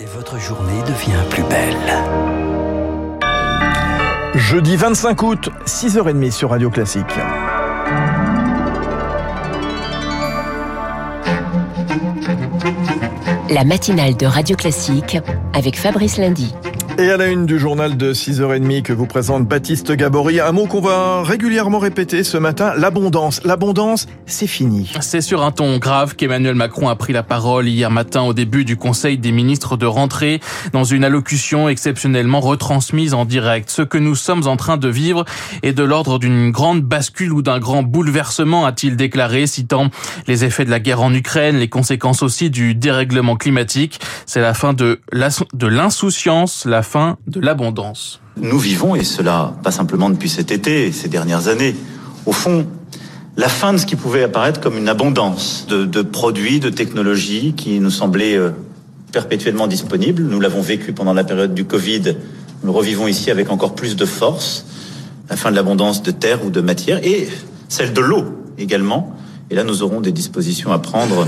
Et votre journée devient plus belle. Jeudi 25 août, 6h30 sur Radio Classique. La matinale de Radio Classique avec Fabrice Lundy. Et à la une du journal de 6h30 que vous présente Baptiste Gabory, un mot qu'on va régulièrement répéter ce matin, l'abondance. L'abondance, c'est fini. C'est sur un ton grave qu'Emmanuel Macron a pris la parole hier matin au début du Conseil des ministres de rentrée dans une allocution exceptionnellement retransmise en direct. Ce que nous sommes en train de vivre est de l'ordre d'une grande bascule ou d'un grand bouleversement, a-t-il déclaré, citant les effets de la guerre en Ukraine, les conséquences aussi du dérèglement climatique. C'est la fin de l'insouciance, la fin de l'abondance. Nous vivons, et cela pas simplement depuis cet été, ces dernières années, au fond, la fin de ce qui pouvait apparaître comme une abondance de, de produits, de technologies qui nous semblaient euh, perpétuellement disponibles. Nous l'avons vécu pendant la période du Covid, nous le revivons ici avec encore plus de force, la fin de l'abondance de terre ou de matière, et celle de l'eau également. Et là, nous aurons des dispositions à prendre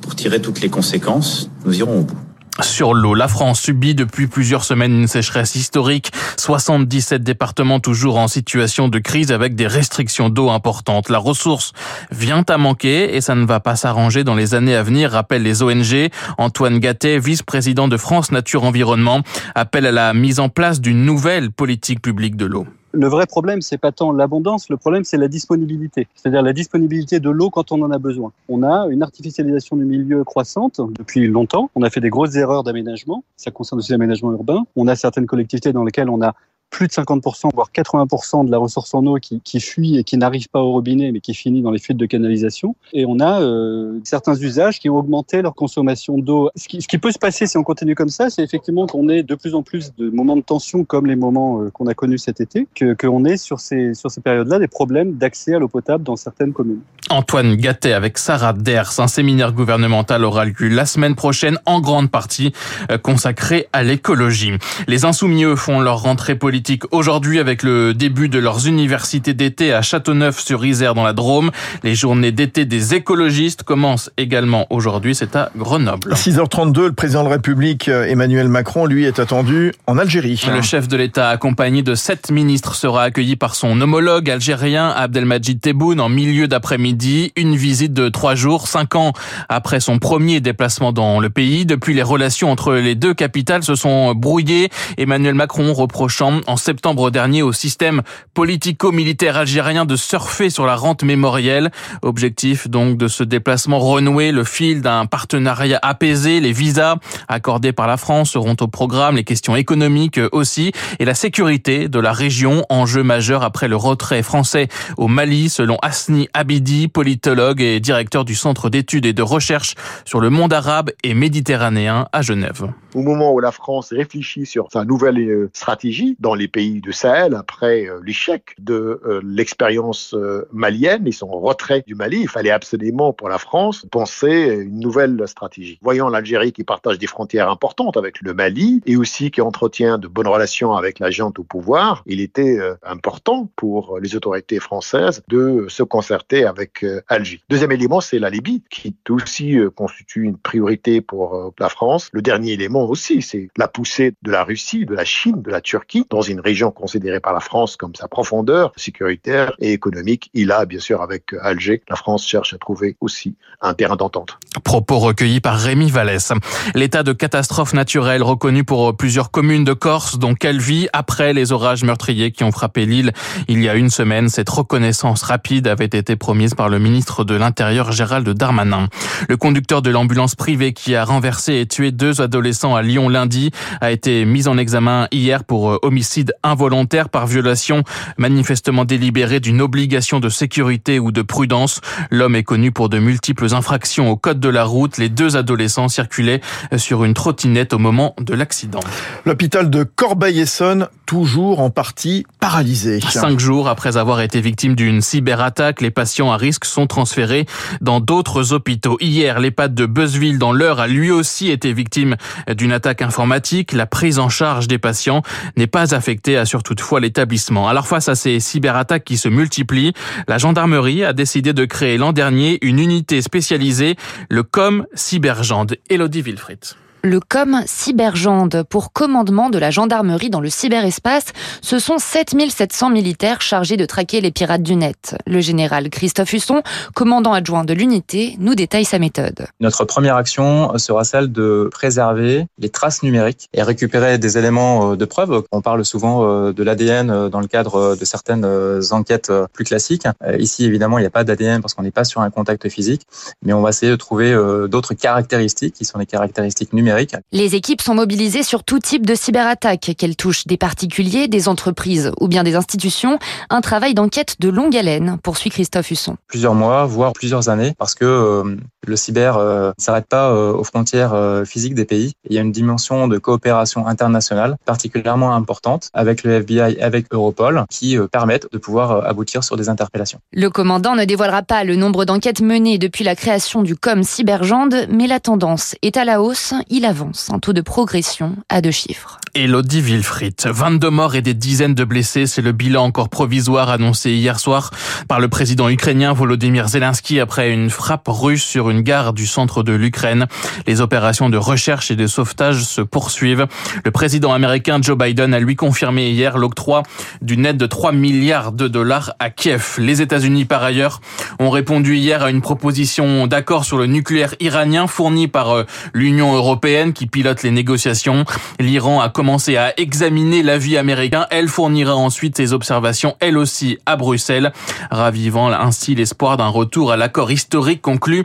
pour tirer toutes les conséquences. Nous irons au bout. Sur l'eau, la France subit depuis plusieurs semaines une sécheresse historique. 77 départements toujours en situation de crise avec des restrictions d'eau importantes. La ressource vient à manquer et ça ne va pas s'arranger dans les années à venir, rappellent les ONG. Antoine Gattet, vice-président de France Nature Environnement, appelle à la mise en place d'une nouvelle politique publique de l'eau. Le vrai problème, c'est pas tant l'abondance, le problème, c'est la disponibilité. C'est-à-dire la disponibilité de l'eau quand on en a besoin. On a une artificialisation du milieu croissante depuis longtemps. On a fait des grosses erreurs d'aménagement. Ça concerne aussi l'aménagement urbain. On a certaines collectivités dans lesquelles on a plus de 50%, voire 80% de la ressource en eau qui, qui fuit et qui n'arrive pas au robinet, mais qui finit dans les fuites de canalisation. Et on a euh, certains usages qui ont augmenté leur consommation d'eau. Ce qui, peut se passer si on continue comme ça, c'est effectivement qu'on ait de plus en plus de moments de tension, comme les moments euh, qu'on a connus cet été, qu'on ait sur ces, sur ces périodes-là des problèmes d'accès à l'eau potable dans certaines communes. Antoine Gattet avec Sarah Ders, un séminaire gouvernemental aura lieu la semaine prochaine, en grande partie euh, consacré à l'écologie. Les insoumis, font leur rentrée politique aujourd'hui avec le début de leurs universités d'été à Châteauneuf-sur-Isère dans la Drôme. Les journées d'été des écologistes commencent également aujourd'hui, c'est à Grenoble. 6h32, le président de la République Emmanuel Macron, lui, est attendu en Algérie. Le chef de l'État, accompagné de sept ministres, sera accueilli par son homologue algérien Abdelmajid Tebboune en milieu d'après-midi. Une visite de trois jours, cinq ans après son premier déplacement dans le pays. Depuis, les relations entre les deux capitales se sont brouillées. Emmanuel Macron reprochant en septembre dernier au système politico-militaire algérien de surfer sur la rente mémorielle. Objectif donc de ce déplacement renouer le fil d'un partenariat apaisé. Les visas accordés par la France seront au programme, les questions économiques aussi et la sécurité de la région, enjeu majeur après le retrait français au Mali selon Asni Abidi, politologue et directeur du Centre d'études et de recherche sur le monde arabe et méditerranéen à Genève. Au moment où la France réfléchit sur sa nouvelle euh, stratégie dans les pays du Sahel après euh, l'échec de euh, l'expérience euh, malienne et son retrait du Mali. Il fallait absolument pour la France penser une nouvelle stratégie. Voyant l'Algérie qui partage des frontières importantes avec le Mali et aussi qui entretient de bonnes relations avec la junte au pouvoir, il était important pour les autorités françaises de se concerter avec Alger. Deuxième élément, c'est la Libye qui aussi constitue une priorité pour la France. Le dernier élément aussi, c'est la poussée de la Russie, de la Chine, de la Turquie dans une région considérée par la France comme sa profondeur sécuritaire et économique. Il a, bien sûr, avec Alger, la France cherche à trouver aussi un terrain d'entente. Propos recueillis par Rémi Vallès. L'état de catastrophe naturelle reconnu pour plusieurs communes de Corse, dont Calvi, après les orages meurtriers qui ont frappé l'île il y a une semaine. Cette reconnaissance rapide avait été promise par le ministre de l'Intérieur Gérald Darmanin. Le conducteur de l'ambulance privée qui a renversé et tué deux adolescents à Lyon lundi a été mis en examen hier pour homicide involontaire par violation manifestement délibérée d'une obligation de sécurité ou de prudence. L'homme est connu pour de multiples infractions au code de la route. Les deux adolescents circulaient sur une trottinette au moment de l'accident. L'hôpital de Corbeil-Essonne, toujours en partie paralysé. Cinq jours après avoir été victime d'une cyberattaque, les patients à risque sont transférés dans d'autres hôpitaux. Hier, l'EHPAD de Beuzeville dans l'heure a lui aussi été victime d'une attaque informatique. La prise en charge des patients n'est pas affectée assure toutefois l'établissement. Alors face à ces cyberattaques qui se multiplient, la gendarmerie a décidé de créer l'an dernier une unité spécialisée, le COM Cybergende. Elodie Wilfried. Le COM Cybergende pour commandement de la gendarmerie dans le cyberespace, ce sont 7700 militaires chargés de traquer les pirates du net. Le général Christophe Husson, commandant adjoint de l'unité, nous détaille sa méthode. Notre première action sera celle de préserver les traces numériques et récupérer des éléments de preuve. On parle souvent de l'ADN dans le cadre de certaines enquêtes plus classiques. Ici, évidemment, il n'y a pas d'ADN parce qu'on n'est pas sur un contact physique, mais on va essayer de trouver d'autres caractéristiques qui sont les caractéristiques numériques. Les équipes sont mobilisées sur tout type de cyberattaque, qu'elles touchent des particuliers, des entreprises ou bien des institutions. Un travail d'enquête de longue haleine, poursuit Christophe Husson. Plusieurs mois, voire plusieurs années, parce que euh, le cyber euh, ne s'arrête pas euh, aux frontières physiques des pays. Il y a une dimension de coopération internationale particulièrement importante avec le FBI, avec Europol, qui permettent de pouvoir aboutir sur des interpellations. Le commandant ne dévoilera pas le nombre d'enquêtes menées depuis la création du COM Cybergende, mais la tendance est à la hausse. Il avance un taux de progression à deux chiffres. Elodie Wilfried, 22 morts et des dizaines de blessés, c'est le bilan encore provisoire annoncé hier soir par le président ukrainien Volodymyr Zelensky après une frappe russe sur une gare du centre de l'Ukraine. Les opérations de recherche et de sauvetage se poursuivent. Le président américain Joe Biden a lui confirmé hier l'octroi d'une aide de 3 milliards de dollars à Kiev. Les États-Unis, par ailleurs, ont répondu hier à une proposition d'accord sur le nucléaire iranien fournie par euh, l'Union européenne qui pilote les négociations. L'Iran a commencé à examiner l'avis américain. Elle fournira ensuite ses observations, elle aussi, à Bruxelles, ravivant ainsi l'espoir d'un retour à l'accord historique conclu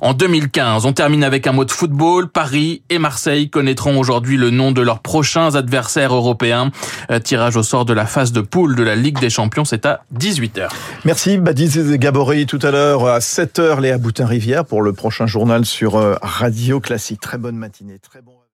en 2015. On termine avec un mot de football. Paris et Marseille connaîtront aujourd'hui le nom de leurs prochains adversaires européens. Euh, tirage au sort de la phase de poule de la Ligue des Champions, c'est à 18h. Merci Baptiste Gabory. Tout à l'heure à 7h, Léa Boutin-Rivière pour le prochain journal sur euh, Radio Classique. Très bonne matinée. Très bon